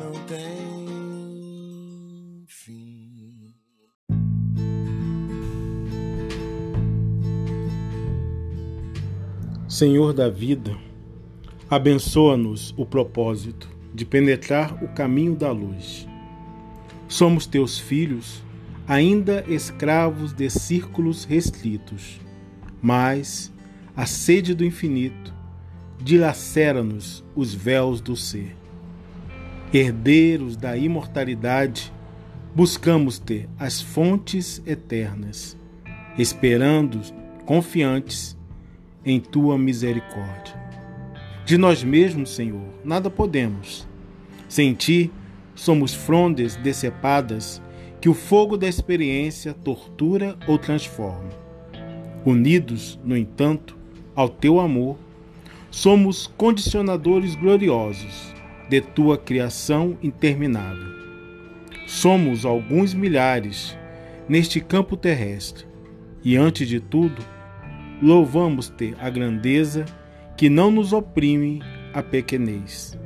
não tem fim. Senhor da vida, abençoa-nos o propósito de penetrar o caminho da luz. Somos teus filhos, ainda escravos de círculos restritos, mas a sede do infinito dilacera-nos os véus do ser. Herdeiros da imortalidade, buscamos ter as fontes eternas, esperando, confiantes em tua misericórdia. De nós mesmos, Senhor, nada podemos. Sem ti, somos frondes decepadas que o fogo da experiência tortura ou transforma. Unidos, no entanto, ao teu amor, somos condicionadores gloriosos de tua criação interminável. Somos alguns milhares neste campo terrestre e, antes de tudo, louvamos ter a grandeza que não nos oprime a pequenez.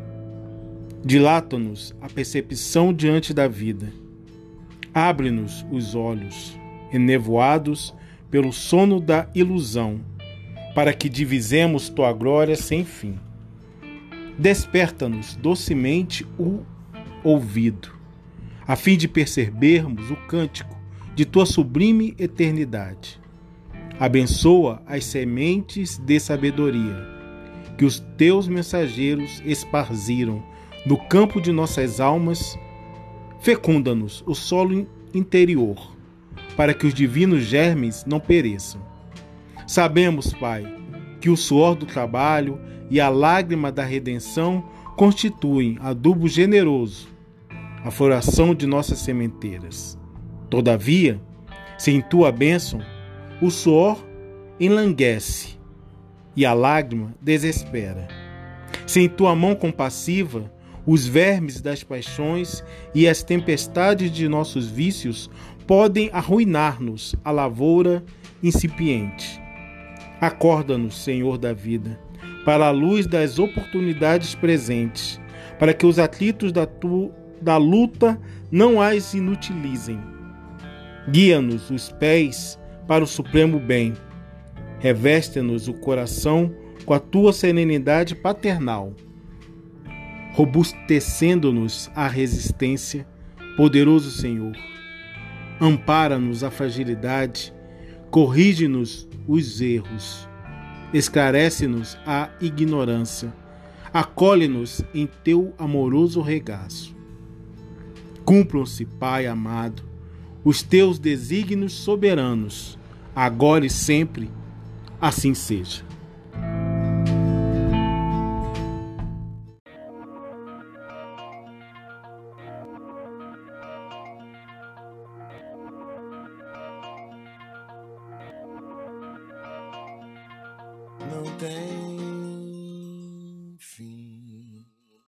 Dilata-nos a percepção diante da vida. Abre-nos os olhos, enevoados pelo sono da ilusão, para que divisemos tua glória sem fim. Desperta-nos docemente o ouvido, a fim de percebermos o cântico de tua sublime eternidade. Abençoa as sementes de sabedoria que os teus mensageiros esparziram no campo de nossas almas. Fecunda-nos o solo interior, para que os divinos germes não pereçam. Sabemos, Pai, que o suor do trabalho e a lágrima da redenção constituem adubo generoso, a floração de nossas sementeiras. Todavia, sem tua bênção, o suor enlanguece e a lágrima desespera. Sem tua mão compassiva, os vermes das paixões e as tempestades de nossos vícios podem arruinar-nos a lavoura incipiente. Acorda-nos, Senhor da vida, para a luz das oportunidades presentes, para que os atritos da, tu, da luta não as inutilizem. Guia-nos os pés para o supremo bem. Reveste-nos o coração com a tua serenidade paternal, robustecendo-nos a resistência, poderoso Senhor. Ampara-nos a fragilidade, corrige-nos os erros, esclarece-nos a ignorância, acolhe-nos em teu amoroso regaço. Cumpram-se, Pai amado, os teus desígnios soberanos, agora e sempre, assim seja. Não tem